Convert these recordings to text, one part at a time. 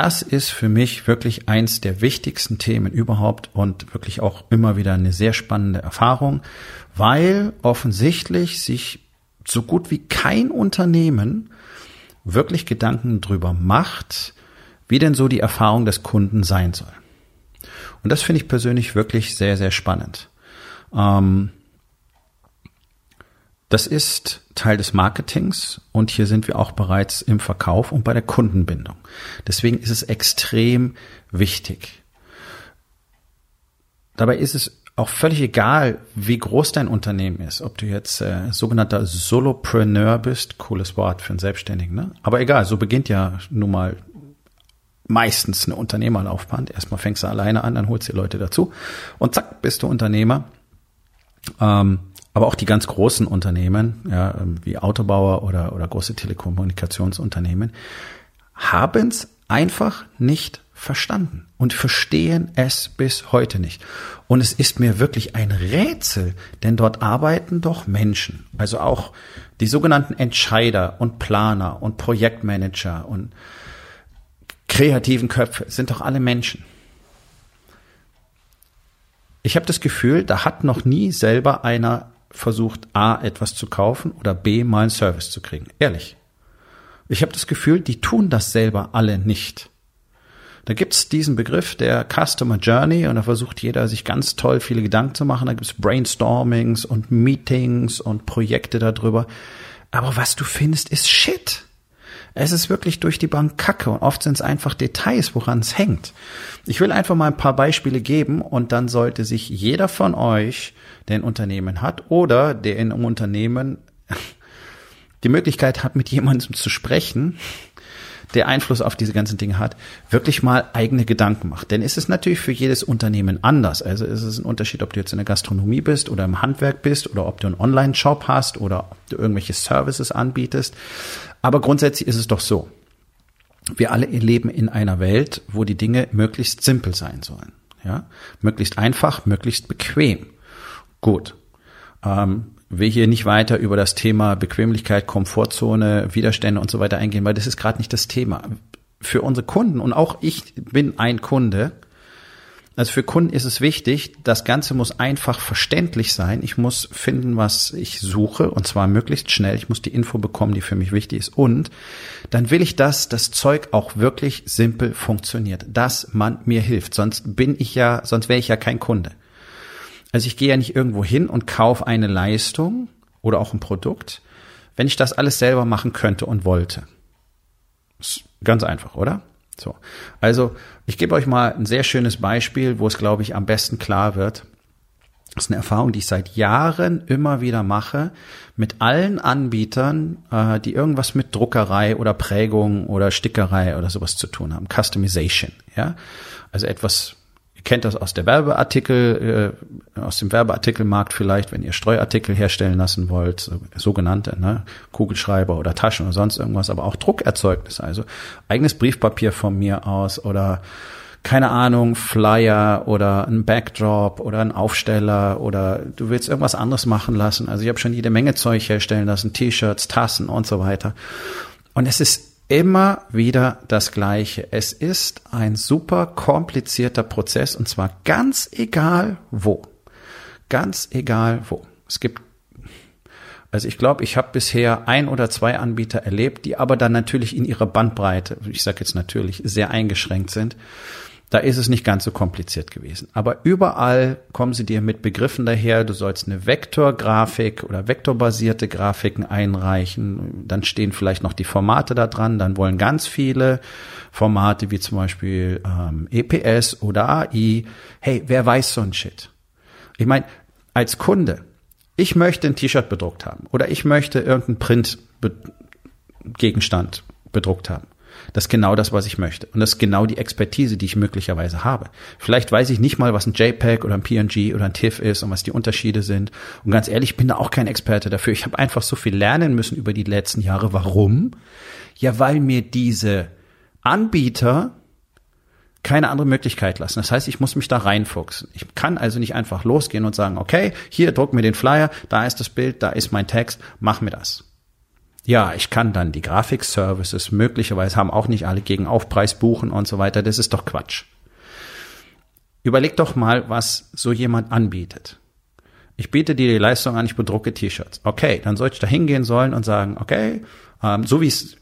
Das ist für mich wirklich eins der wichtigsten Themen überhaupt und wirklich auch immer wieder eine sehr spannende Erfahrung, weil offensichtlich sich so gut wie kein Unternehmen wirklich Gedanken drüber macht, wie denn so die Erfahrung des Kunden sein soll. Und das finde ich persönlich wirklich sehr, sehr spannend. Ähm, das ist Teil des Marketings und hier sind wir auch bereits im Verkauf und bei der Kundenbindung. Deswegen ist es extrem wichtig. Dabei ist es auch völlig egal, wie groß dein Unternehmen ist, ob du jetzt äh, sogenannter Solopreneur bist, cooles Wort für einen Selbstständigen, ne? Aber egal, so beginnt ja nun mal meistens eine Unternehmerlaufbahn. Erstmal fängst du alleine an, dann holst du Leute dazu und zack, bist du Unternehmer. Ähm, aber auch die ganz großen Unternehmen, ja, wie Autobauer oder, oder große Telekommunikationsunternehmen, haben es einfach nicht verstanden und verstehen es bis heute nicht. Und es ist mir wirklich ein Rätsel, denn dort arbeiten doch Menschen, also auch die sogenannten Entscheider und Planer und Projektmanager und kreativen Köpfe sind doch alle Menschen. Ich habe das Gefühl, da hat noch nie selber einer versucht, A, etwas zu kaufen oder B, mal einen Service zu kriegen. Ehrlich. Ich habe das Gefühl, die tun das selber alle nicht. Da gibt's diesen Begriff der Customer Journey und da versucht jeder, sich ganz toll viele Gedanken zu machen. Da gibt's Brainstormings und Meetings und Projekte darüber. Aber was du findest, ist Shit. Es ist wirklich durch die Bank Kacke und oft sind es einfach Details, woran es hängt. Ich will einfach mal ein paar Beispiele geben und dann sollte sich jeder von euch, der ein Unternehmen hat oder der in einem Unternehmen die Möglichkeit hat, mit jemandem zu sprechen, der Einfluss auf diese ganzen Dinge hat, wirklich mal eigene Gedanken macht. Denn es ist natürlich für jedes Unternehmen anders. Also es ist ein Unterschied, ob du jetzt in der Gastronomie bist oder im Handwerk bist oder ob du einen Online-Shop hast oder ob du irgendwelche Services anbietest. Aber grundsätzlich ist es doch so. Wir alle leben in einer Welt, wo die Dinge möglichst simpel sein sollen. Ja? Möglichst einfach, möglichst bequem. Gut. Ähm, will hier nicht weiter über das Thema Bequemlichkeit, Komfortzone, Widerstände und so weiter eingehen, weil das ist gerade nicht das Thema. Für unsere Kunden und auch ich bin ein Kunde. Also für Kunden ist es wichtig, das Ganze muss einfach verständlich sein. Ich muss finden, was ich suche und zwar möglichst schnell. Ich muss die Info bekommen, die für mich wichtig ist. Und dann will ich, dass das Zeug auch wirklich simpel funktioniert, dass man mir hilft. Sonst bin ich ja, sonst wäre ich ja kein Kunde. Also ich gehe ja nicht irgendwo hin und kaufe eine Leistung oder auch ein Produkt, wenn ich das alles selber machen könnte und wollte. Ist ganz einfach, oder? So. Also, ich gebe euch mal ein sehr schönes Beispiel, wo es, glaube ich, am besten klar wird. Das ist eine Erfahrung, die ich seit Jahren immer wieder mache mit allen Anbietern, äh, die irgendwas mit Druckerei oder Prägung oder Stickerei oder sowas zu tun haben. Customization, ja. Also etwas kennt das aus der Werbeartikel, äh, aus dem Werbeartikelmarkt vielleicht, wenn ihr Streuartikel herstellen lassen wollt, so, sogenannte, ne, Kugelschreiber oder Taschen oder sonst irgendwas, aber auch Druckerzeugnisse, also eigenes Briefpapier von mir aus oder keine Ahnung, Flyer oder ein Backdrop oder ein Aufsteller oder du willst irgendwas anderes machen lassen. Also ich habe schon jede Menge Zeug herstellen lassen, T-Shirts, Tassen und so weiter. Und es ist immer wieder das Gleiche. Es ist ein super komplizierter Prozess und zwar ganz egal wo. Ganz egal wo. Es gibt also ich glaube, ich habe bisher ein oder zwei Anbieter erlebt, die aber dann natürlich in ihrer Bandbreite, ich sage jetzt natürlich, sehr eingeschränkt sind. Da ist es nicht ganz so kompliziert gewesen. Aber überall kommen sie dir mit Begriffen daher. Du sollst eine Vektorgrafik oder vektorbasierte Grafiken einreichen. Dann stehen vielleicht noch die Formate da dran. Dann wollen ganz viele Formate wie zum Beispiel ähm, EPS oder AI. Hey, wer weiß so ein Shit? Ich meine, als Kunde, ich möchte ein T-Shirt bedruckt haben oder ich möchte irgendeinen Print Gegenstand bedruckt haben. Das ist genau das, was ich möchte. Und das ist genau die Expertise, die ich möglicherweise habe. Vielleicht weiß ich nicht mal, was ein JPEG oder ein PNG oder ein TIFF ist und was die Unterschiede sind. Und ganz ehrlich, ich bin da auch kein Experte dafür. Ich habe einfach so viel lernen müssen über die letzten Jahre. Warum? Ja, weil mir diese Anbieter keine andere Möglichkeit lassen. Das heißt, ich muss mich da reinfuchsen. Ich kann also nicht einfach losgehen und sagen, okay, hier druck mir den Flyer, da ist das Bild, da ist mein Text, mach mir das. Ja, ich kann dann die Grafikservices möglicherweise haben auch nicht alle gegen Aufpreis buchen und so weiter. Das ist doch Quatsch. Überleg doch mal, was so jemand anbietet. Ich biete dir die Leistung an, ich bedrucke T-Shirts. Okay, dann sollte ich da hingehen sollen und sagen, okay, ähm, so wie es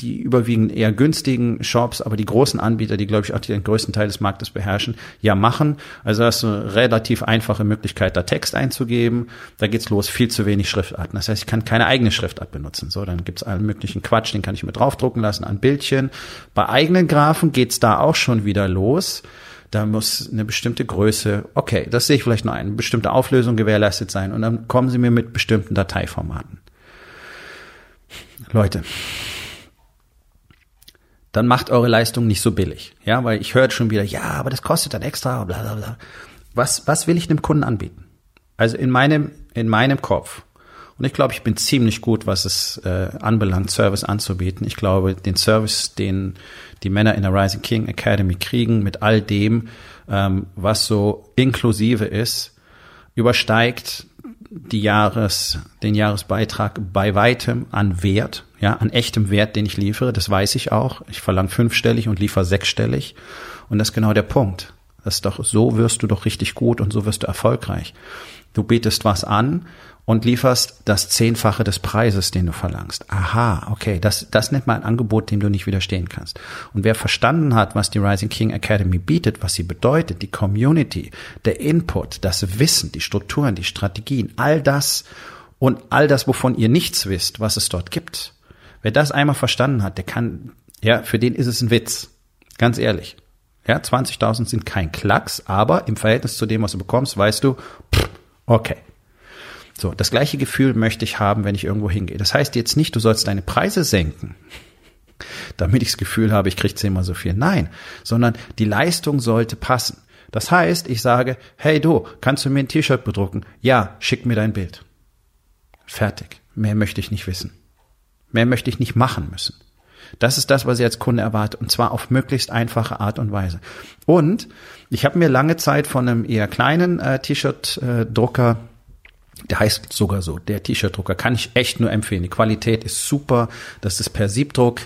die überwiegend eher günstigen Shops, aber die großen Anbieter, die glaube ich auch den größten Teil des Marktes beherrschen, ja machen. Also hast du eine relativ einfache Möglichkeit, da Text einzugeben. Da geht's los, viel zu wenig Schriftarten. Das heißt, ich kann keine eigene Schriftart benutzen. So, dann gibt's allen möglichen Quatsch, den kann ich mir draufdrucken lassen an Bildchen. Bei eigenen Graphen geht's da auch schon wieder los. Da muss eine bestimmte Größe, okay, das sehe ich vielleicht noch ein, eine bestimmte Auflösung gewährleistet sein und dann kommen sie mir mit bestimmten Dateiformaten. Leute, dann macht eure Leistung nicht so billig. Ja, weil ich höre schon wieder, ja, aber das kostet dann extra, bla bla bla. Was, was will ich dem Kunden anbieten? Also in meinem, in meinem Kopf. Und ich glaube, ich bin ziemlich gut, was es äh, anbelangt, Service anzubieten. Ich glaube, den Service, den die Männer in der Rising King Academy kriegen, mit all dem, ähm, was so inklusive ist, übersteigt die Jahres, den Jahresbeitrag bei weitem an Wert, ja, an echtem Wert, den ich liefere. Das weiß ich auch. Ich verlange fünfstellig und liefere sechsstellig. Und das ist genau der Punkt. Das ist doch, so wirst du doch richtig gut und so wirst du erfolgreich. Du bietest was an und lieferst das Zehnfache des Preises, den du verlangst. Aha, okay, das, das nennt man ein Angebot, dem du nicht widerstehen kannst. Und wer verstanden hat, was die Rising King Academy bietet, was sie bedeutet, die Community, der Input, das Wissen, die Strukturen, die Strategien, all das und all das, wovon ihr nichts wisst, was es dort gibt. Wer das einmal verstanden hat, der kann, ja, für den ist es ein Witz. Ganz ehrlich. Ja, 20.000 sind kein Klacks, aber im Verhältnis zu dem, was du bekommst, weißt du, pff, okay, so, das gleiche Gefühl möchte ich haben, wenn ich irgendwo hingehe. Das heißt jetzt nicht, du sollst deine Preise senken, damit ich das Gefühl habe, ich kriege zehnmal so viel. Nein, sondern die Leistung sollte passen. Das heißt, ich sage, hey du, kannst du mir ein T-Shirt bedrucken? Ja, schick mir dein Bild. Fertig. Mehr möchte ich nicht wissen. Mehr möchte ich nicht machen müssen. Das ist das, was ich als Kunde erwarte, und zwar auf möglichst einfache Art und Weise. Und ich habe mir lange Zeit von einem eher kleinen äh, T-Shirt-Drucker äh, der heißt sogar so, der T-Shirt-Drucker kann ich echt nur empfehlen. Die Qualität ist super, das ist per Siebdruck,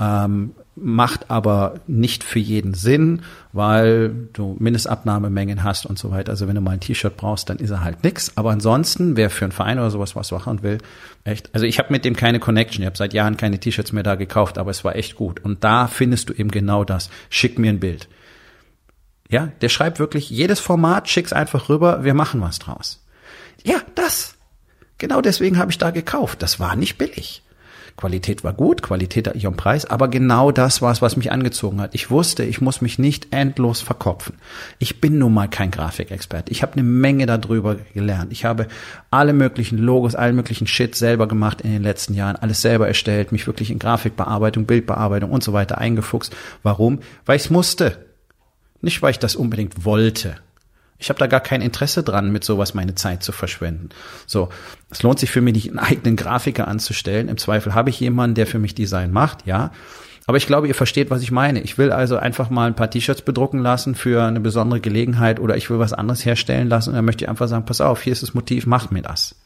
ähm, macht aber nicht für jeden Sinn, weil du Mindestabnahmemengen hast und so weiter. Also wenn du mal ein T-Shirt brauchst, dann ist er halt nix. Aber ansonsten, wer für einen Verein oder sowas was machen will, echt. Also ich habe mit dem keine Connection. Ich habe seit Jahren keine T-Shirts mehr da gekauft, aber es war echt gut. Und da findest du eben genau das. Schick mir ein Bild. Ja, der schreibt wirklich jedes Format, schick's einfach rüber, wir machen was draus. Ja, das. Genau deswegen habe ich da gekauft. Das war nicht billig. Qualität war gut, Qualität hatte ich am Preis, aber genau das war es, was mich angezogen hat. Ich wusste, ich muss mich nicht endlos verkopfen. Ich bin nun mal kein Grafikexperte. Ich habe eine Menge darüber gelernt. Ich habe alle möglichen Logos, allen möglichen Shit selber gemacht in den letzten Jahren, alles selber erstellt, mich wirklich in Grafikbearbeitung, Bildbearbeitung und so weiter eingefuchst. Warum? Weil ich es musste. Nicht, weil ich das unbedingt wollte. Ich habe da gar kein Interesse dran, mit sowas meine Zeit zu verschwenden. So, es lohnt sich für mich nicht, einen eigenen Grafiker anzustellen. Im Zweifel habe ich jemanden, der für mich Design macht, ja. Aber ich glaube, ihr versteht, was ich meine. Ich will also einfach mal ein paar T-Shirts bedrucken lassen für eine besondere Gelegenheit oder ich will was anderes herstellen lassen und dann möchte ich einfach sagen, pass auf, hier ist das Motiv, mach mir das.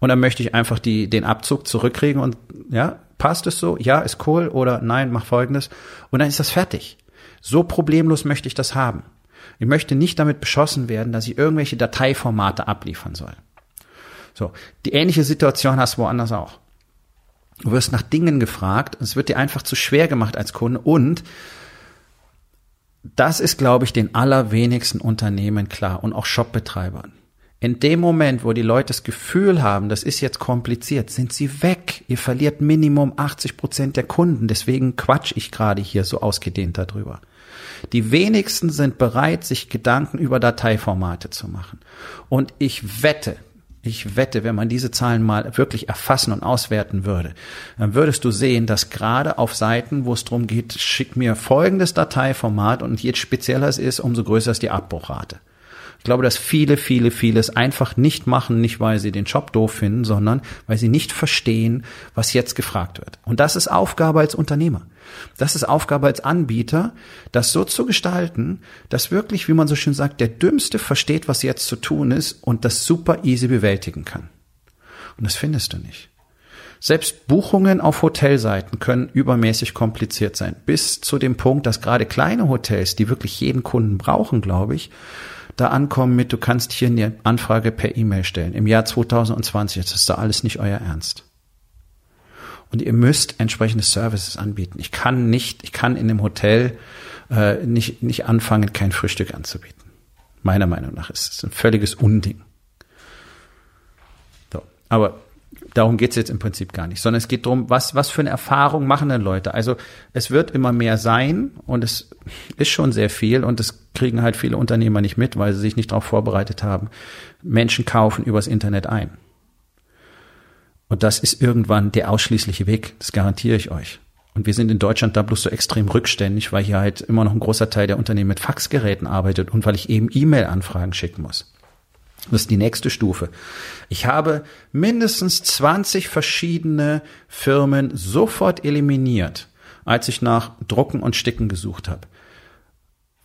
Und dann möchte ich einfach die, den Abzug zurückkriegen und ja, passt es so? Ja, ist cool oder nein, mach folgendes. Und dann ist das fertig. So problemlos möchte ich das haben. Ich möchte nicht damit beschossen werden, dass ich irgendwelche Dateiformate abliefern soll. So, die ähnliche Situation hast du woanders auch. Du wirst nach Dingen gefragt, es wird dir einfach zu schwer gemacht als Kunde und das ist, glaube ich, den allerwenigsten Unternehmen klar und auch Shopbetreibern. In dem Moment, wo die Leute das Gefühl haben, das ist jetzt kompliziert, sind sie weg. Ihr verliert Minimum 80 Prozent der Kunden. Deswegen quatsch ich gerade hier so ausgedehnt darüber. Die wenigsten sind bereit, sich Gedanken über Dateiformate zu machen. Und ich wette, Ich wette, wenn man diese Zahlen mal wirklich erfassen und auswerten würde, dann würdest du sehen, dass gerade auf Seiten, wo es darum geht, schick mir folgendes Dateiformat und je spezieller es ist, umso größer ist die Abbruchrate. Ich glaube, dass viele, viele, vieles einfach nicht machen, nicht weil sie den Job doof finden, sondern weil sie nicht verstehen, was jetzt gefragt wird. Und das ist Aufgabe als Unternehmer. Das ist Aufgabe als Anbieter, das so zu gestalten, dass wirklich, wie man so schön sagt, der Dümmste versteht, was jetzt zu tun ist und das super easy bewältigen kann. Und das findest du nicht. Selbst Buchungen auf Hotelseiten können übermäßig kompliziert sein, bis zu dem Punkt, dass gerade kleine Hotels, die wirklich jeden Kunden brauchen, glaube ich, da ankommen mit, du kannst hier eine Anfrage per E-Mail stellen. Im Jahr 2020, das ist da alles nicht euer Ernst. Und ihr müsst entsprechende Services anbieten. Ich kann nicht, ich kann in dem Hotel äh, nicht, nicht anfangen, kein Frühstück anzubieten. Meiner Meinung nach ist es ein völliges Unding. So. Aber darum geht's jetzt im Prinzip gar nicht, sondern es geht darum, was, was für eine Erfahrung machen denn Leute? Also es wird immer mehr sein und es ist schon sehr viel und das kriegen halt viele Unternehmer nicht mit, weil sie sich nicht darauf vorbereitet haben. Menschen kaufen übers Internet ein. Und das ist irgendwann der ausschließliche Weg, das garantiere ich euch. Und wir sind in Deutschland da bloß so extrem rückständig, weil hier halt immer noch ein großer Teil der Unternehmen mit Faxgeräten arbeitet und weil ich eben E-Mail-Anfragen schicken muss. Das ist die nächste Stufe. Ich habe mindestens 20 verschiedene Firmen sofort eliminiert, als ich nach Drucken und Sticken gesucht habe.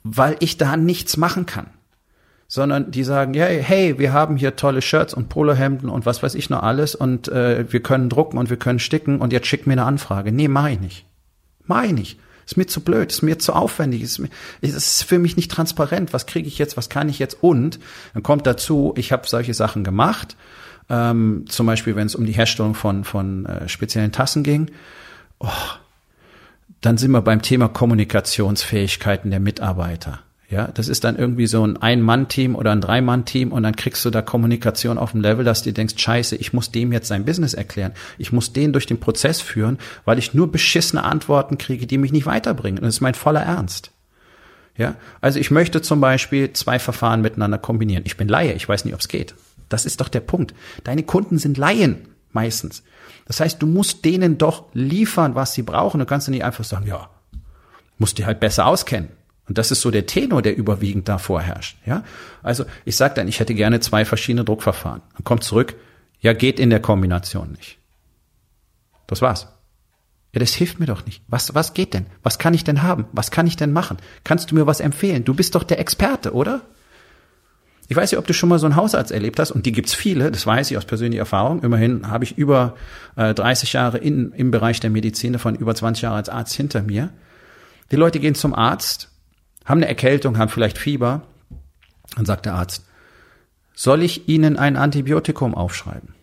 Weil ich da nichts machen kann. Sondern die sagen, ja, hey, wir haben hier tolle Shirts und Polohemden und was weiß ich noch alles und äh, wir können drucken und wir können sticken und jetzt schick mir eine Anfrage. Nee, mach ich nicht. Mach ich nicht. Ist mir zu blöd, ist mir zu aufwendig, ist, mir, ist für mich nicht transparent. Was kriege ich jetzt, was kann ich jetzt? Und dann kommt dazu, ich habe solche Sachen gemacht, ähm, zum Beispiel, wenn es um die Herstellung von, von äh, speziellen Tassen ging. Oh, dann sind wir beim Thema Kommunikationsfähigkeiten der Mitarbeiter. Ja, das ist dann irgendwie so ein Ein-Mann-Team oder ein Drei-Mann-Team und dann kriegst du da Kommunikation auf dem Level, dass du denkst, scheiße, ich muss dem jetzt sein Business erklären. Ich muss den durch den Prozess führen, weil ich nur beschissene Antworten kriege, die mich nicht weiterbringen. Und das ist mein voller Ernst. Ja, also ich möchte zum Beispiel zwei Verfahren miteinander kombinieren. Ich bin Laie, ich weiß nicht, ob es geht. Das ist doch der Punkt. Deine Kunden sind Laien meistens. Das heißt, du musst denen doch liefern, was sie brauchen. Du kannst nicht einfach sagen, ja, musst dir halt besser auskennen. Und das ist so der Tenor, der überwiegend da vorherrscht. Ja? Also ich sage dann, ich hätte gerne zwei verschiedene Druckverfahren. Dann kommt zurück, ja, geht in der Kombination nicht. Das war's. Ja, das hilft mir doch nicht. Was, was geht denn? Was kann ich denn haben? Was kann ich denn machen? Kannst du mir was empfehlen? Du bist doch der Experte, oder? Ich weiß nicht, ob du schon mal so einen Hausarzt erlebt hast, und die gibt's viele, das weiß ich aus persönlicher Erfahrung. Immerhin habe ich über äh, 30 Jahre in, im Bereich der Medizin, davon über 20 Jahre als Arzt hinter mir. Die Leute gehen zum Arzt haben eine Erkältung, haben vielleicht Fieber. Dann sagt der Arzt, soll ich Ihnen ein Antibiotikum aufschreiben?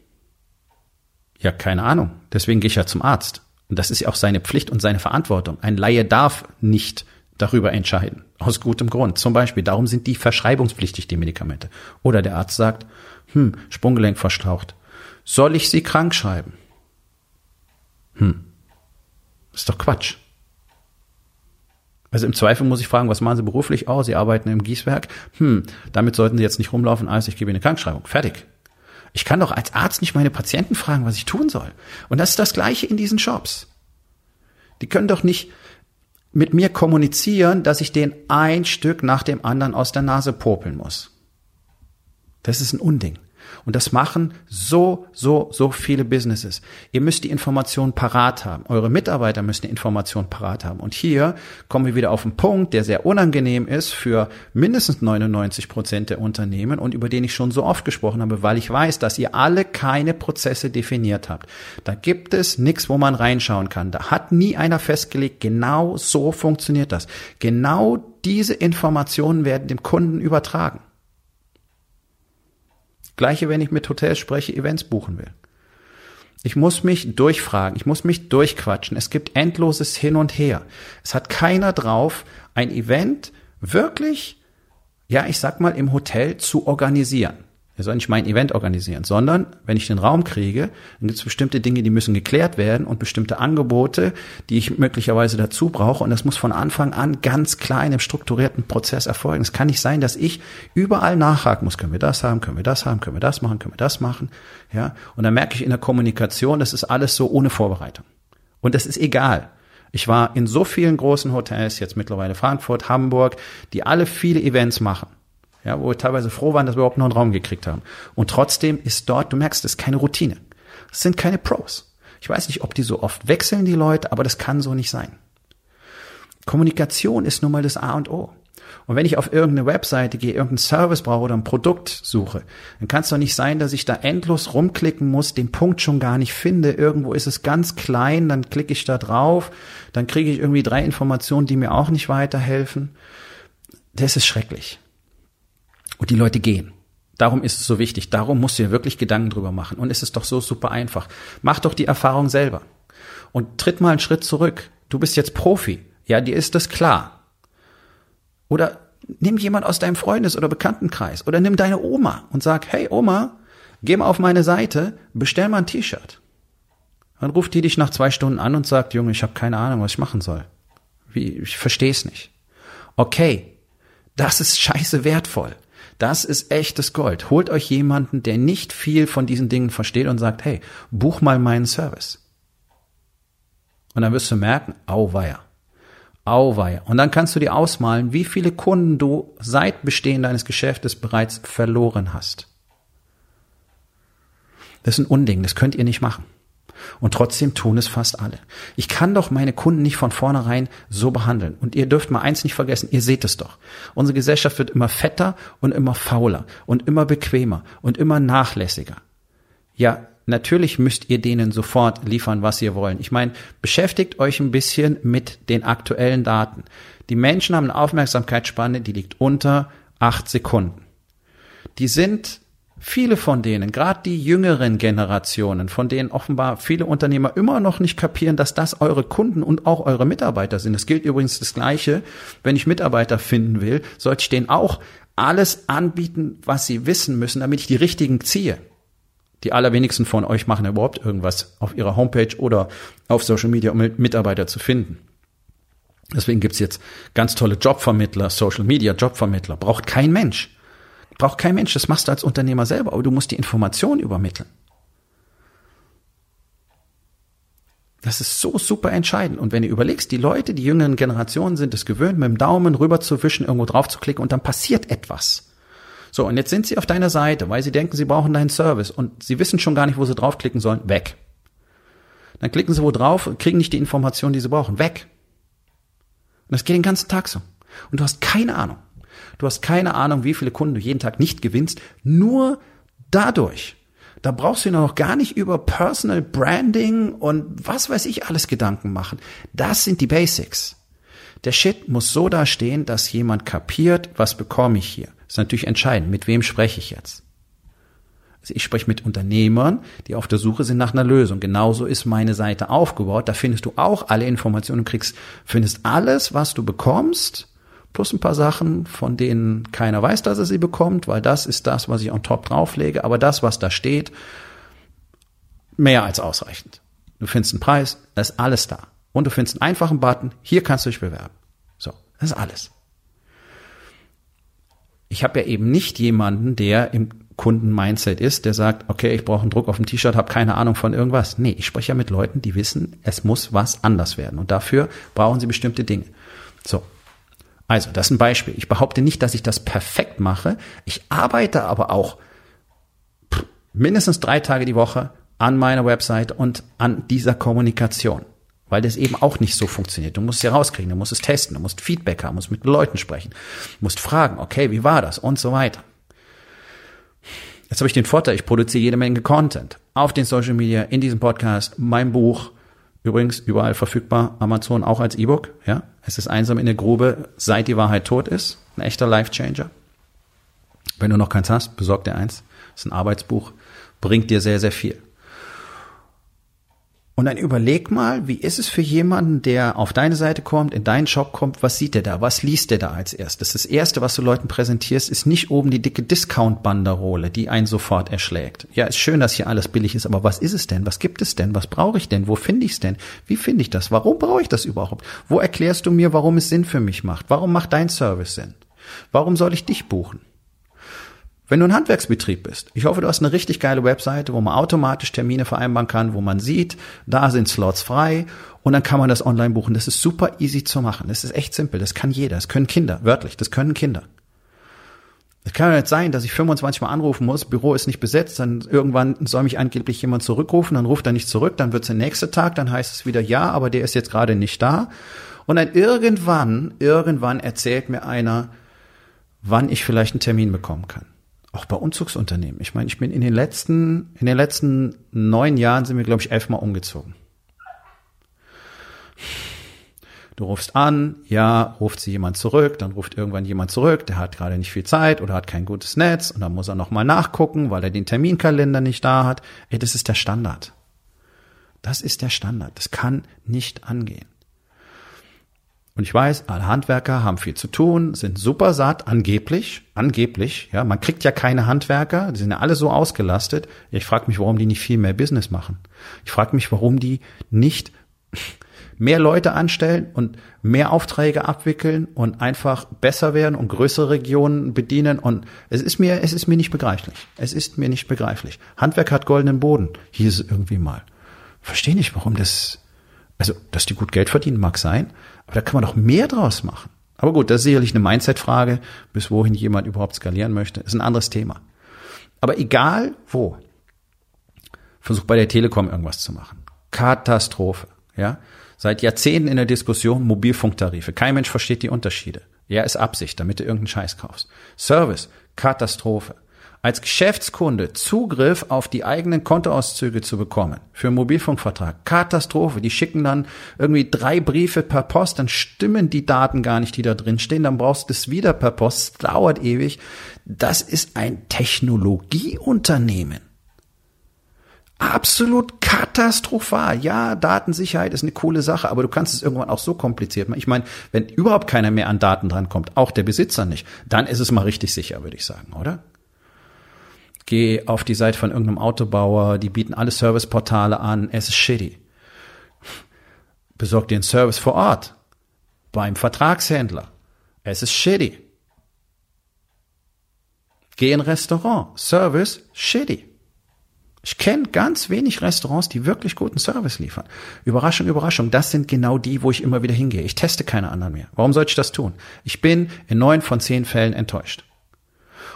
Ja, keine Ahnung. Deswegen gehe ich ja zum Arzt. Und das ist ja auch seine Pflicht und seine Verantwortung. Ein Laie darf nicht darüber entscheiden. Aus gutem Grund. Zum Beispiel, darum sind die verschreibungspflichtig, die Medikamente. Oder der Arzt sagt, hm, Sprunggelenk verstaucht. Soll ich sie krank schreiben? Hm. Ist doch Quatsch. Also im Zweifel muss ich fragen, was machen Sie beruflich? Oh, Sie arbeiten im Gießwerk. Hm, damit sollten Sie jetzt nicht rumlaufen, also ich gebe Ihnen eine Krankschreibung. Fertig. Ich kann doch als Arzt nicht meine Patienten fragen, was ich tun soll. Und das ist das Gleiche in diesen Shops. Die können doch nicht mit mir kommunizieren, dass ich den ein Stück nach dem anderen aus der Nase popeln muss. Das ist ein Unding. Und das machen so, so, so viele Businesses. Ihr müsst die Informationen parat haben. Eure Mitarbeiter müssen die Informationen parat haben. Und hier kommen wir wieder auf einen Punkt, der sehr unangenehm ist für mindestens 99 Prozent der Unternehmen und über den ich schon so oft gesprochen habe, weil ich weiß, dass ihr alle keine Prozesse definiert habt. Da gibt es nichts, wo man reinschauen kann. Da hat nie einer festgelegt, genau so funktioniert das. Genau diese Informationen werden dem Kunden übertragen. Gleiche, wenn ich mit Hotels spreche, Events buchen will. Ich muss mich durchfragen, ich muss mich durchquatschen. Es gibt endloses Hin und Her. Es hat keiner drauf, ein Event wirklich, ja, ich sag mal, im Hotel zu organisieren. Er soll nicht mein Event organisieren, sondern wenn ich den Raum kriege, dann gibt es bestimmte Dinge, die müssen geklärt werden und bestimmte Angebote, die ich möglicherweise dazu brauche. Und das muss von Anfang an ganz klar in einem strukturierten Prozess erfolgen. Es kann nicht sein, dass ich überall nachhaken muss. Können wir das haben? Können wir das haben? Können wir das machen? Können wir das machen? Ja. Und dann merke ich in der Kommunikation, das ist alles so ohne Vorbereitung. Und das ist egal. Ich war in so vielen großen Hotels, jetzt mittlerweile Frankfurt, Hamburg, die alle viele Events machen ja, wo wir teilweise froh waren, dass wir überhaupt noch einen Raum gekriegt haben. Und trotzdem ist dort, du merkst, es ist keine Routine. Es sind keine Pros. Ich weiß nicht, ob die so oft wechseln, die Leute, aber das kann so nicht sein. Kommunikation ist nun mal das A und O. Und wenn ich auf irgendeine Webseite gehe, irgendeinen Service brauche oder ein Produkt suche, dann kann es doch nicht sein, dass ich da endlos rumklicken muss, den Punkt schon gar nicht finde. Irgendwo ist es ganz klein, dann klicke ich da drauf, dann kriege ich irgendwie drei Informationen, die mir auch nicht weiterhelfen. Das ist schrecklich. Und die Leute gehen. Darum ist es so wichtig. Darum musst du dir wirklich Gedanken drüber machen. Und es ist doch so super einfach. Mach doch die Erfahrung selber. Und tritt mal einen Schritt zurück. Du bist jetzt Profi. Ja, dir ist das klar. Oder nimm jemand aus deinem Freundes- oder Bekanntenkreis. Oder nimm deine Oma und sag, hey Oma, geh mal auf meine Seite, bestell mal ein T-Shirt. Dann ruft die dich nach zwei Stunden an und sagt, Junge, ich habe keine Ahnung, was ich machen soll. Wie, ich verstehe es nicht. Okay, das ist scheiße wertvoll. Das ist echtes Gold. Holt euch jemanden, der nicht viel von diesen Dingen versteht und sagt, hey, buch mal meinen Service. Und dann wirst du merken, auweia. Auweia. Und dann kannst du dir ausmalen, wie viele Kunden du seit Bestehen deines Geschäftes bereits verloren hast. Das ist ein Unding, das könnt ihr nicht machen. Und trotzdem tun es fast alle. Ich kann doch meine Kunden nicht von vornherein so behandeln. Und ihr dürft mal eins nicht vergessen, ihr seht es doch. Unsere Gesellschaft wird immer fetter und immer fauler und immer bequemer und immer nachlässiger. Ja, natürlich müsst ihr denen sofort liefern, was ihr wollen. Ich meine, beschäftigt euch ein bisschen mit den aktuellen Daten. Die Menschen haben eine Aufmerksamkeitsspanne, die liegt unter acht Sekunden. Die sind Viele von denen, gerade die jüngeren Generationen, von denen offenbar viele Unternehmer immer noch nicht kapieren, dass das eure Kunden und auch eure Mitarbeiter sind. Es gilt übrigens das Gleiche, wenn ich Mitarbeiter finden will, sollte ich denen auch alles anbieten, was sie wissen müssen, damit ich die richtigen ziehe. Die allerwenigsten von euch machen überhaupt irgendwas auf ihrer Homepage oder auf Social Media, um Mitarbeiter zu finden. Deswegen gibt's jetzt ganz tolle Jobvermittler, Social Media Jobvermittler. Braucht kein Mensch. Braucht kein Mensch, das machst du als Unternehmer selber, aber du musst die Information übermitteln. Das ist so super entscheidend. Und wenn du überlegst, die Leute, die jüngeren Generationen sind es gewöhnt, mit dem Daumen rüber zu wischen, irgendwo drauf zu klicken und dann passiert etwas. So, und jetzt sind sie auf deiner Seite, weil sie denken, sie brauchen deinen Service und sie wissen schon gar nicht, wo sie draufklicken sollen. Weg. Dann klicken sie wo drauf und kriegen nicht die Informationen, die sie brauchen. Weg. Und das geht den ganzen Tag so. Und du hast keine Ahnung. Du hast keine Ahnung, wie viele Kunden du jeden Tag nicht gewinnst, nur dadurch. Da brauchst du dir noch gar nicht über Personal Branding und was weiß ich alles Gedanken machen. Das sind die Basics. Der Shit muss so dastehen, dass jemand kapiert, was bekomme ich hier. Das ist natürlich entscheidend. Mit wem spreche ich jetzt? Also ich spreche mit Unternehmern, die auf der Suche sind nach einer Lösung. Genauso ist meine Seite aufgebaut. Da findest du auch alle Informationen und kriegst, findest alles, was du bekommst, plus ein paar Sachen, von denen keiner weiß, dass er sie bekommt, weil das ist das, was ich on top drauflege. Aber das, was da steht, mehr als ausreichend. Du findest einen Preis, da ist alles da. Und du findest einen einfachen Button, hier kannst du dich bewerben. So, das ist alles. Ich habe ja eben nicht jemanden, der im Kunden-Mindset ist, der sagt, okay, ich brauche einen Druck auf dem T-Shirt, habe keine Ahnung von irgendwas. Nee, ich spreche ja mit Leuten, die wissen, es muss was anders werden. Und dafür brauchen sie bestimmte Dinge. So, also, das ist ein Beispiel. Ich behaupte nicht, dass ich das perfekt mache. Ich arbeite aber auch mindestens drei Tage die Woche an meiner Website und an dieser Kommunikation. Weil das eben auch nicht so funktioniert. Du musst es rauskriegen, du musst es testen, du musst Feedback haben, musst mit Leuten sprechen, musst fragen, okay, wie war das und so weiter. Jetzt habe ich den Vorteil, ich produziere jede Menge Content auf den Social Media, in diesem Podcast, mein Buch, übrigens überall verfügbar, Amazon auch als E-Book, ja, es ist einsam in der Grube, seit die Wahrheit tot ist. Ein echter Life-Changer. Wenn du noch keins hast, besorg dir eins. Das ist ein Arbeitsbuch. Bringt dir sehr, sehr viel. Und dann überleg mal, wie ist es für jemanden, der auf deine Seite kommt, in deinen Shop kommt, was sieht er da, was liest er da als erstes? Das erste, was du Leuten präsentierst, ist nicht oben die dicke Discount-Banderole, die einen sofort erschlägt. Ja, ist schön, dass hier alles billig ist, aber was ist es denn? Was gibt es denn? Was brauche ich denn? Wo finde ich es denn? Wie finde ich das? Warum brauche ich das überhaupt? Wo erklärst du mir, warum es Sinn für mich macht? Warum macht dein Service Sinn? Warum soll ich dich buchen? Wenn du ein Handwerksbetrieb bist, ich hoffe, du hast eine richtig geile Webseite, wo man automatisch Termine vereinbaren kann, wo man sieht, da sind Slots frei und dann kann man das online buchen. Das ist super easy zu machen. Das ist echt simpel. Das kann jeder. Das können Kinder. Wörtlich. Das können Kinder. Es kann ja nicht sein, dass ich 25 Mal anrufen muss, Büro ist nicht besetzt, dann irgendwann soll mich angeblich jemand zurückrufen, dann ruft er nicht zurück, dann wird es der nächste Tag, dann heißt es wieder ja, aber der ist jetzt gerade nicht da. Und dann irgendwann, irgendwann erzählt mir einer, wann ich vielleicht einen Termin bekommen kann auch bei Umzugsunternehmen. Ich meine, ich bin in den letzten, in den letzten neun Jahren sind wir, glaube ich, elfmal umgezogen. Du rufst an, ja, ruft sie jemand zurück, dann ruft irgendwann jemand zurück, der hat gerade nicht viel Zeit oder hat kein gutes Netz und dann muss er nochmal nachgucken, weil er den Terminkalender nicht da hat. Ey, das ist der Standard. Das ist der Standard. Das kann nicht angehen. Und ich weiß, alle Handwerker haben viel zu tun, sind super satt, angeblich, angeblich, ja, man kriegt ja keine Handwerker, die sind ja alle so ausgelastet. Ich frage mich, warum die nicht viel mehr Business machen. Ich frage mich, warum die nicht mehr Leute anstellen und mehr Aufträge abwickeln und einfach besser werden und größere Regionen bedienen. Und es ist mir, es ist mir nicht begreiflich. Es ist mir nicht begreiflich. Handwerk hat goldenen Boden, hieß es irgendwie mal. Verstehe nicht, warum das, also, dass die gut Geld verdienen, mag sein, aber da kann man doch mehr draus machen. Aber gut, das ist sicherlich eine Mindset-Frage, bis wohin jemand überhaupt skalieren möchte. ist ein anderes Thema. Aber egal wo, versucht bei der Telekom irgendwas zu machen. Katastrophe, ja. Seit Jahrzehnten in der Diskussion Mobilfunktarife. Kein Mensch versteht die Unterschiede. Ja, ist Absicht, damit du irgendeinen Scheiß kaufst. Service, Katastrophe als Geschäftskunde Zugriff auf die eigenen Kontoauszüge zu bekommen für einen Mobilfunkvertrag. Katastrophe. Die schicken dann irgendwie drei Briefe per Post, dann stimmen die Daten gar nicht, die da drin stehen. Dann brauchst du es wieder per Post. Das dauert ewig. Das ist ein Technologieunternehmen. Absolut katastrophal. Ja, Datensicherheit ist eine coole Sache, aber du kannst es irgendwann auch so kompliziert machen. Ich meine, wenn überhaupt keiner mehr an Daten drankommt, auch der Besitzer nicht, dann ist es mal richtig sicher, würde ich sagen, oder? Geh auf die Seite von irgendeinem Autobauer, die bieten alle Serviceportale an, es ist shitty. Besorg dir einen Service vor Ort. Beim Vertragshändler. Es ist shitty. Geh in ein Restaurant. Service, shitty. Ich kenne ganz wenig Restaurants, die wirklich guten Service liefern. Überraschung, Überraschung, das sind genau die, wo ich immer wieder hingehe. Ich teste keine anderen mehr. Warum sollte ich das tun? Ich bin in neun von zehn Fällen enttäuscht.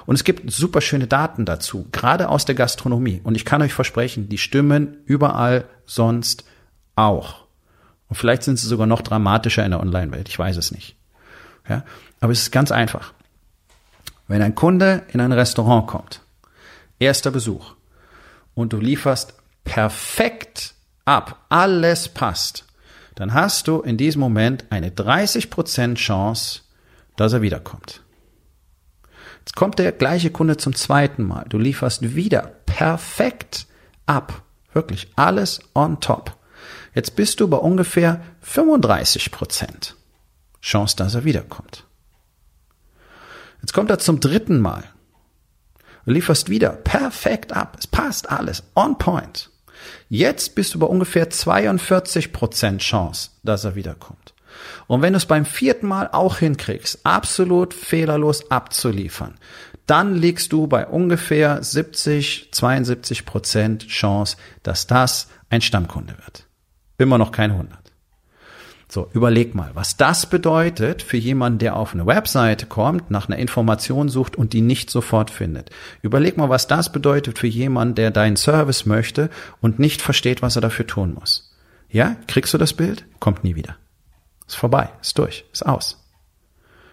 Und es gibt super schöne Daten dazu, gerade aus der Gastronomie. Und ich kann euch versprechen, die stimmen überall sonst auch. Und vielleicht sind sie sogar noch dramatischer in der Online-Welt. Ich weiß es nicht. Ja, aber es ist ganz einfach. Wenn ein Kunde in ein Restaurant kommt, erster Besuch, und du lieferst perfekt ab, alles passt, dann hast du in diesem Moment eine 30% Chance, dass er wiederkommt. Jetzt kommt der gleiche Kunde zum zweiten Mal. Du lieferst wieder perfekt ab. Wirklich alles on top. Jetzt bist du bei ungefähr 35 Prozent Chance, dass er wiederkommt. Jetzt kommt er zum dritten Mal. Du lieferst wieder perfekt ab. Es passt alles. On point. Jetzt bist du bei ungefähr 42 Prozent Chance, dass er wiederkommt. Und wenn du es beim vierten Mal auch hinkriegst, absolut fehlerlos abzuliefern, dann liegst du bei ungefähr 70, 72 Prozent Chance, dass das ein Stammkunde wird. Immer noch kein 100. So, überleg mal, was das bedeutet für jemanden, der auf eine Webseite kommt, nach einer Information sucht und die nicht sofort findet. Überleg mal, was das bedeutet für jemanden, der deinen Service möchte und nicht versteht, was er dafür tun muss. Ja, kriegst du das Bild? Kommt nie wieder. Ist vorbei, ist durch, ist aus.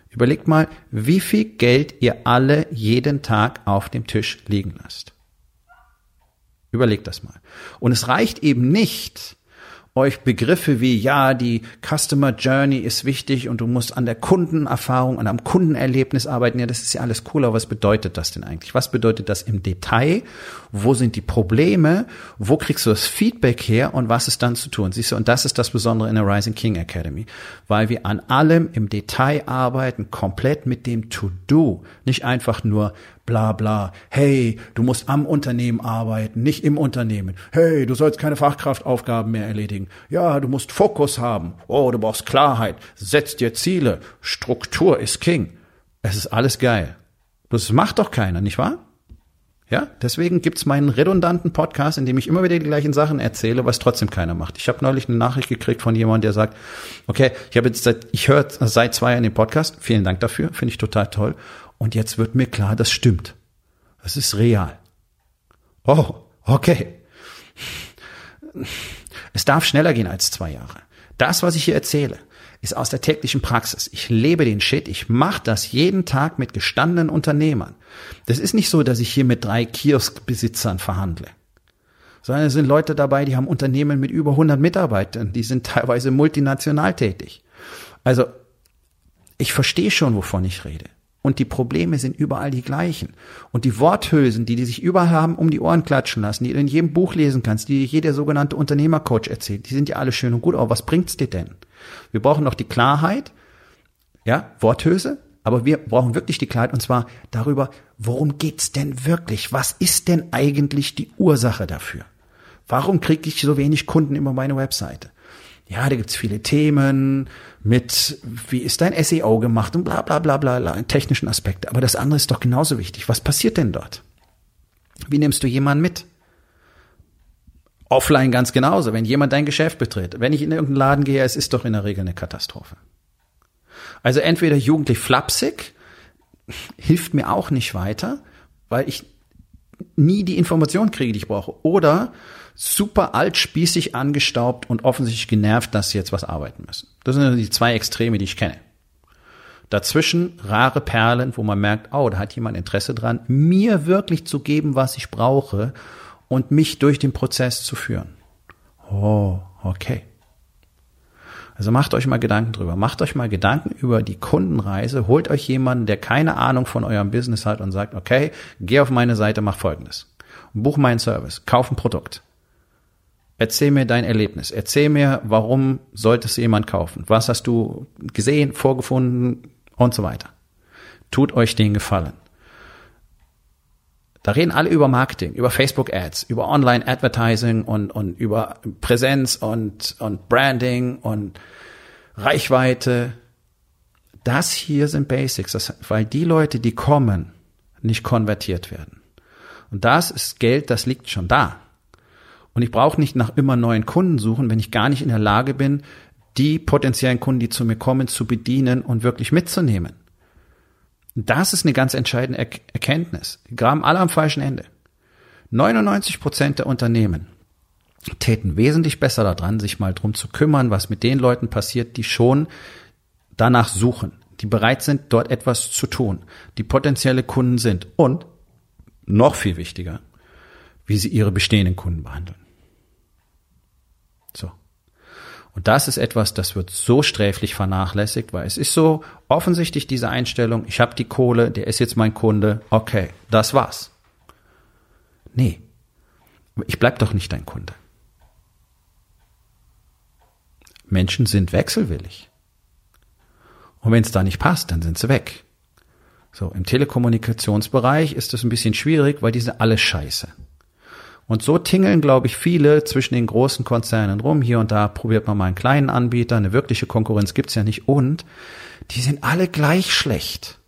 Überlegt mal, wie viel Geld ihr alle jeden Tag auf dem Tisch liegen lasst. Überlegt das mal. Und es reicht eben nicht, euch Begriffe wie, ja, die Customer Journey ist wichtig und du musst an der Kundenerfahrung, und am Kundenerlebnis arbeiten. Ja, das ist ja alles cool, aber was bedeutet das denn eigentlich? Was bedeutet das im Detail? Wo sind die Probleme? Wo kriegst du das Feedback her und was ist dann zu tun? Siehst du, und das ist das Besondere in der Rising King Academy, weil wir an allem im Detail arbeiten, komplett mit dem To-Do, nicht einfach nur bla bla. Hey, du musst am Unternehmen arbeiten, nicht im Unternehmen. Hey, du sollst keine Fachkraftaufgaben mehr erledigen. Ja, du musst Fokus haben. Oh, du brauchst Klarheit. Setz dir Ziele. Struktur ist King. Es ist alles geil. Das macht doch keiner, nicht wahr? Ja, deswegen gibt's meinen redundanten Podcast, in dem ich immer wieder die gleichen Sachen erzähle, was trotzdem keiner macht. Ich habe neulich eine Nachricht gekriegt von jemandem, der sagt, okay, ich habe jetzt seit, ich höre seit zwei Jahren den Podcast, vielen Dank dafür, finde ich total toll. Und jetzt wird mir klar, das stimmt. Das ist real. Oh, okay. Es darf schneller gehen als zwei Jahre. Das, was ich hier erzähle, ist aus der täglichen Praxis. Ich lebe den Shit. Ich mache das jeden Tag mit gestandenen Unternehmern. Das ist nicht so, dass ich hier mit drei Kioskbesitzern verhandle. Sondern es sind Leute dabei, die haben Unternehmen mit über 100 Mitarbeitern. Die sind teilweise multinational tätig. Also, ich verstehe schon, wovon ich rede. Und die Probleme sind überall die gleichen. Und die Worthülsen, die die sich überall haben um die Ohren klatschen lassen, die du in jedem Buch lesen kannst, die dir jeder sogenannte Unternehmercoach erzählt, die sind ja alle schön und gut, aber was bringt's dir denn? Wir brauchen noch die Klarheit, ja, Worthülse, aber wir brauchen wirklich die Klarheit und zwar darüber, worum geht's denn wirklich? Was ist denn eigentlich die Ursache dafür? Warum kriege ich so wenig Kunden über meine Webseite? Ja, da gibt's viele Themen mit, wie ist dein SEO gemacht und bla bla bla bla, bla technischen Aspekte. Aber das andere ist doch genauso wichtig. Was passiert denn dort? Wie nimmst du jemanden mit? Offline ganz genauso, wenn jemand dein Geschäft betritt. Wenn ich in irgendeinen Laden gehe, es ist doch in der Regel eine Katastrophe. Also entweder jugendlich flapsig, hilft mir auch nicht weiter, weil ich nie die Information kriege, die ich brauche. Oder super alt, spießig, angestaubt und offensichtlich genervt, dass sie jetzt was arbeiten müssen. Das sind die zwei Extreme, die ich kenne. Dazwischen rare Perlen, wo man merkt, oh, da hat jemand Interesse dran, mir wirklich zu geben, was ich brauche und mich durch den Prozess zu führen. Oh, okay. Also macht euch mal Gedanken drüber. Macht euch mal Gedanken über die Kundenreise. Holt euch jemanden, der keine Ahnung von eurem Business hat und sagt, okay, geh auf meine Seite, mach folgendes. Buch meinen Service, kauf ein Produkt. Erzähl mir dein Erlebnis. Erzähl mir, warum solltest du jemand kaufen? Was hast du gesehen, vorgefunden und so weiter. Tut euch den Gefallen. Da reden alle über Marketing, über Facebook Ads, über Online Advertising und, und über Präsenz und, und Branding und Reichweite. Das hier sind Basics, das, weil die Leute, die kommen, nicht konvertiert werden. Und das ist Geld, das liegt schon da. Und ich brauche nicht nach immer neuen Kunden suchen, wenn ich gar nicht in der Lage bin, die potenziellen Kunden, die zu mir kommen, zu bedienen und wirklich mitzunehmen. Das ist eine ganz entscheidende er Erkenntnis. Die graben alle am falschen Ende. 99 Prozent der Unternehmen täten wesentlich besser daran, sich mal drum zu kümmern, was mit den Leuten passiert, die schon danach suchen, die bereit sind, dort etwas zu tun, die potenzielle Kunden sind und noch viel wichtiger, wie sie ihre bestehenden Kunden behandeln. So. Und das ist etwas, das wird so sträflich vernachlässigt, weil es ist so offensichtlich diese Einstellung, ich habe die Kohle, der ist jetzt mein Kunde, okay, das war's. Nee, ich bleib doch nicht dein Kunde. Menschen sind wechselwillig. Und wenn es da nicht passt, dann sind sie weg. So, im Telekommunikationsbereich ist es ein bisschen schwierig, weil die sind alle scheiße. Und so tingeln, glaube ich, viele zwischen den großen Konzernen rum. Hier und da probiert man mal einen kleinen Anbieter. Eine wirkliche Konkurrenz gibt's ja nicht. Und die sind alle gleich schlecht.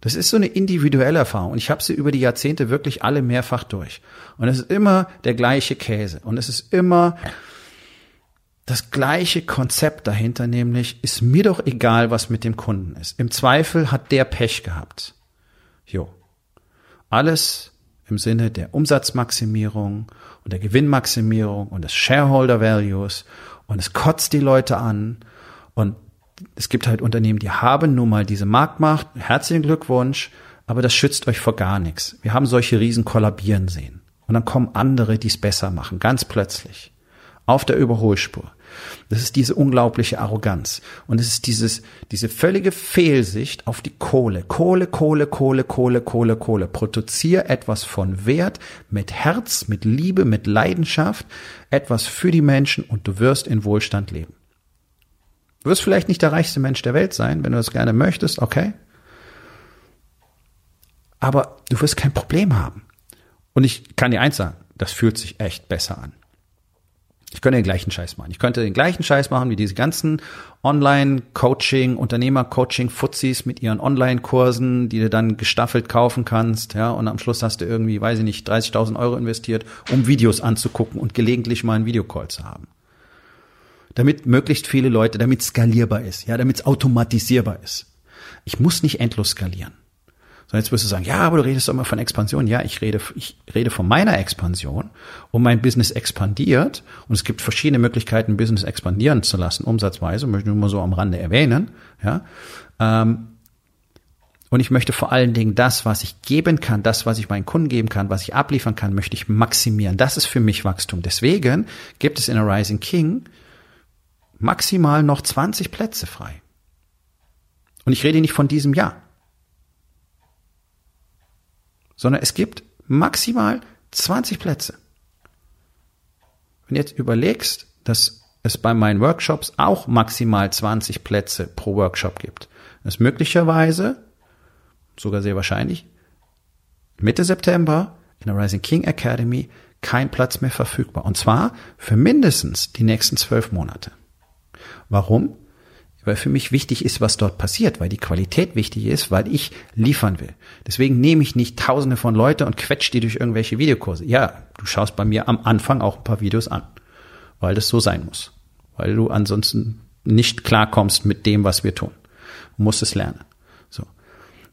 Das ist so eine individuelle Erfahrung. Und ich habe sie über die Jahrzehnte wirklich alle mehrfach durch. Und es ist immer der gleiche Käse. Und es ist immer das gleiche Konzept dahinter, nämlich ist mir doch egal, was mit dem Kunden ist. Im Zweifel hat der Pech gehabt. Jo. Alles im Sinne der Umsatzmaximierung und der Gewinnmaximierung und des Shareholder Values und es kotzt die Leute an und es gibt halt Unternehmen, die haben nun mal diese Marktmacht. Herzlichen Glückwunsch, aber das schützt euch vor gar nichts. Wir haben solche Riesen kollabieren sehen. Und dann kommen andere, die es besser machen, ganz plötzlich. auf der Überholspur. Das ist diese unglaubliche Arroganz. Und es ist dieses, diese völlige Fehlsicht auf die Kohle. Kohle, Kohle, Kohle, Kohle, Kohle, Kohle. Produzier etwas von Wert, mit Herz, mit Liebe, mit Leidenschaft, etwas für die Menschen und du wirst in Wohlstand leben. Du wirst vielleicht nicht der reichste Mensch der Welt sein, wenn du das gerne möchtest, okay. Aber du wirst kein Problem haben. Und ich kann dir eins sagen, das fühlt sich echt besser an. Ich könnte den gleichen Scheiß machen. Ich könnte den gleichen Scheiß machen wie diese ganzen Online-Coaching, Unternehmer-Coaching, Fuzis mit ihren Online-Kursen, die du dann gestaffelt kaufen kannst, ja, und am Schluss hast du irgendwie, weiß ich nicht, 30.000 Euro investiert, um Videos anzugucken und gelegentlich mal einen Videocall zu haben. Damit möglichst viele Leute, damit skalierbar ist, ja, damit es automatisierbar ist. Ich muss nicht endlos skalieren. Sondern jetzt wirst du sagen, ja, aber du redest doch immer von Expansion. Ja, ich rede, ich rede von meiner Expansion und mein Business expandiert. Und es gibt verschiedene Möglichkeiten, Business expandieren zu lassen, umsatzweise, möchte ich nur mal so am Rande erwähnen. Ja. Ähm, und ich möchte vor allen Dingen das, was ich geben kann, das, was ich meinen Kunden geben kann, was ich abliefern kann, möchte ich maximieren. Das ist für mich Wachstum. Deswegen gibt es in a Rising King maximal noch 20 Plätze frei. Und ich rede nicht von diesem Jahr sondern es gibt maximal 20 Plätze. Wenn du jetzt überlegst, dass es bei meinen Workshops auch maximal 20 Plätze pro Workshop gibt, ist möglicherweise, sogar sehr wahrscheinlich, Mitte September in der Rising King Academy kein Platz mehr verfügbar. Und zwar für mindestens die nächsten zwölf Monate. Warum? Weil für mich wichtig ist, was dort passiert, weil die Qualität wichtig ist, weil ich liefern will. Deswegen nehme ich nicht tausende von Leute und quetsche die durch irgendwelche Videokurse. Ja, du schaust bei mir am Anfang auch ein paar Videos an, weil das so sein muss. Weil du ansonsten nicht klarkommst mit dem, was wir tun. Du musst es lernen. So.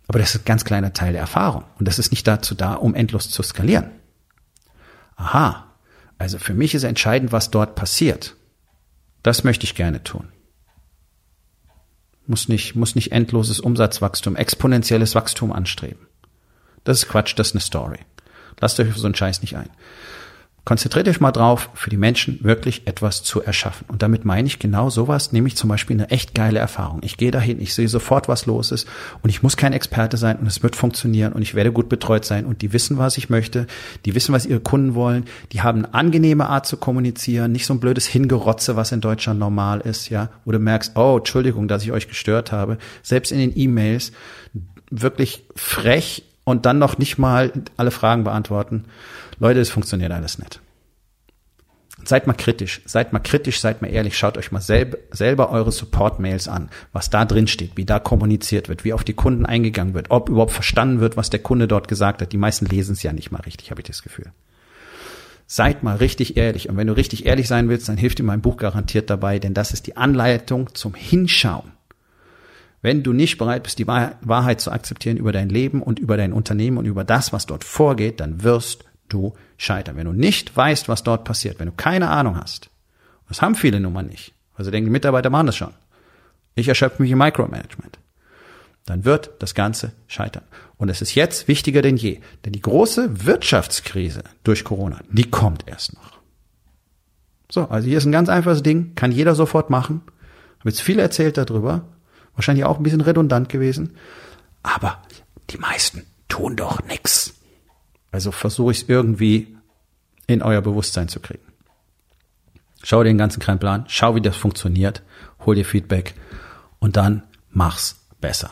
Aber das ist ein ganz kleiner Teil der Erfahrung. Und das ist nicht dazu da, um endlos zu skalieren. Aha. Also für mich ist entscheidend, was dort passiert. Das möchte ich gerne tun. Muss nicht, muss nicht endloses Umsatzwachstum, exponentielles Wachstum anstreben. Das ist Quatsch, das ist eine Story. Lasst euch auf so einen Scheiß nicht ein. Konzentriert euch mal drauf, für die Menschen wirklich etwas zu erschaffen. Und damit meine ich genau sowas, nämlich zum Beispiel eine echt geile Erfahrung. Ich gehe dahin, ich sehe sofort, was los ist und ich muss kein Experte sein und es wird funktionieren und ich werde gut betreut sein und die wissen, was ich möchte, die wissen, was ihre Kunden wollen, die haben eine angenehme Art zu kommunizieren, nicht so ein blödes Hingerotze, was in Deutschland normal ist, ja, wo du merkst, oh, Entschuldigung, dass ich euch gestört habe. Selbst in den E-Mails wirklich frech und dann noch nicht mal alle Fragen beantworten. Leute, es funktioniert alles nicht. Seid mal kritisch, seid mal kritisch, seid mal ehrlich, schaut euch mal selber, selber eure Support-Mails an, was da drin steht, wie da kommuniziert wird, wie auf die Kunden eingegangen wird, ob überhaupt verstanden wird, was der Kunde dort gesagt hat. Die meisten lesen es ja nicht mal richtig, habe ich das Gefühl. Seid mal richtig ehrlich. Und wenn du richtig ehrlich sein willst, dann hilft dir mein Buch garantiert dabei, denn das ist die Anleitung zum Hinschauen. Wenn du nicht bereit bist, die Wahrheit zu akzeptieren über dein Leben und über dein Unternehmen und über das, was dort vorgeht, dann wirst du scheitern. Wenn du nicht weißt, was dort passiert, wenn du keine Ahnung hast, das haben viele nun mal nicht, also denken, die Mitarbeiter machen das schon. Ich erschöpfe mich im Micromanagement. Dann wird das Ganze scheitern. Und es ist jetzt wichtiger denn je. Denn die große Wirtschaftskrise durch Corona, die kommt erst noch. So, also hier ist ein ganz einfaches Ding, kann jeder sofort machen. Habe jetzt viel erzählt darüber. Wahrscheinlich auch ein bisschen redundant gewesen. Aber die meisten tun doch nix. Also versuche ich es irgendwie in euer Bewusstsein zu kriegen. Schau dir den ganzen kleinen Plan, schau, wie das funktioniert, hol dir Feedback und dann mach's besser.